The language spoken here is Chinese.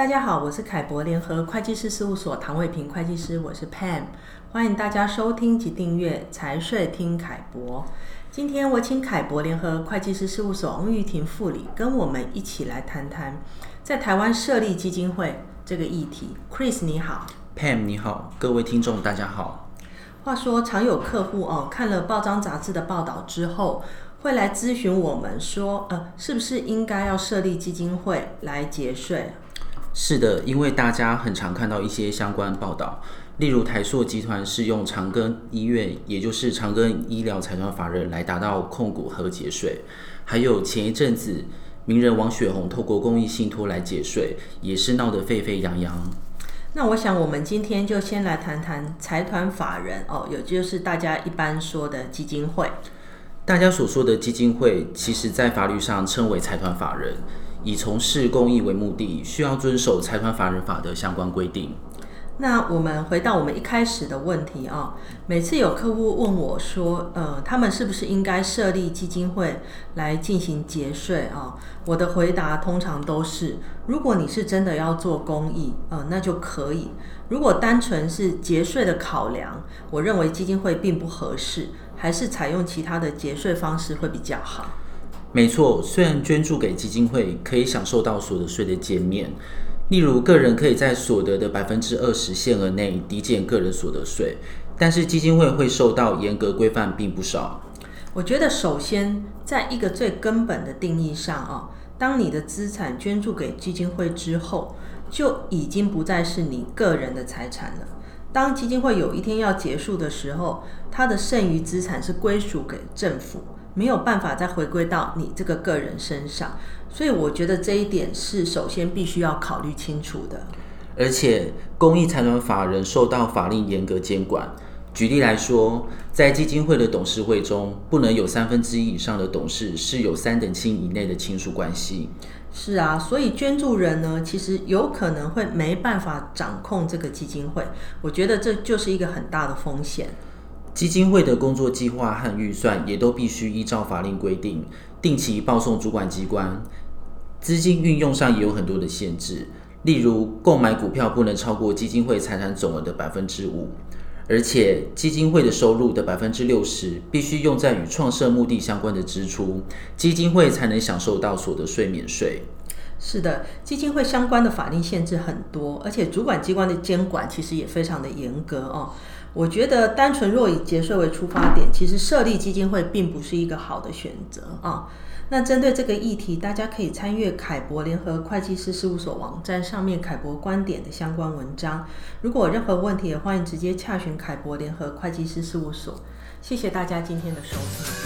大家好，我是凯博联合会计师事务所唐伟平会计师，我是 Pam，欢迎大家收听及订阅财税听凯博。今天我请凯博联合会计师事务所翁玉婷副理跟我们一起来谈谈在台湾设立基金会这个议题。Chris 你好，Pam 你好，各位听众大家好。话说常有客户哦看了报章杂志的报道之后，会来咨询我们说，呃，是不是应该要设立基金会来节税？是的，因为大家很常看到一些相关报道，例如台塑集团是用长庚医院，也就是长庚医疗财团法人来达到控股和节税，还有前一阵子名人王雪红透过公益信托来节税，也是闹得沸沸扬扬。那我想，我们今天就先来谈谈财团法人哦，也就是大家一般说的基金会。大家所说的基金会，其实在法律上称为财团法人，以从事公益为目的，需要遵守财团法人法的相关规定。那我们回到我们一开始的问题啊，每次有客户问我说，呃，他们是不是应该设立基金会来进行节税啊？我的回答通常都是，如果你是真的要做公益，呃，那就可以；如果单纯是节税的考量，我认为基金会并不合适。还是采用其他的节税方式会比较好。没错，虽然捐助给基金会可以享受到所得税的减免，例如个人可以在所得的百分之二十限额内抵减个人所得税，但是基金会会受到严格规范并不少。我觉得首先在一个最根本的定义上啊，当你的资产捐助给基金会之后，就已经不再是你个人的财产了。当基金会有一天要结束的时候，它的剩余资产是归属给政府，没有办法再回归到你这个个人身上。所以我觉得这一点是首先必须要考虑清楚的。而且，公益财团法人受到法令严格监管。举例来说，在基金会的董事会中，不能有三分之一以上的董事是有三等亲以内的亲属关系。是啊，所以捐助人呢，其实有可能会没办法掌控这个基金会。我觉得这就是一个很大的风险。基金会的工作计划和预算也都必须依照法令规定，定期报送主管机关。资金运用上也有很多的限制，例如购买股票不能超过基金会财产总额的百分之五。而且基金会的收入的百分之六十必须用在与创设目的相关的支出，基金会才能享受到所得税免税。是的，基金会相关的法令限制很多，而且主管机关的监管其实也非常的严格哦。我觉得单纯若以节税为出发点，其实设立基金会并不是一个好的选择啊。那针对这个议题，大家可以参阅凯博联合会计师事务所网站上面凯博观点的相关文章。如果有任何问题，也欢迎直接洽询凯博联合会计师事务所。谢谢大家今天的收听。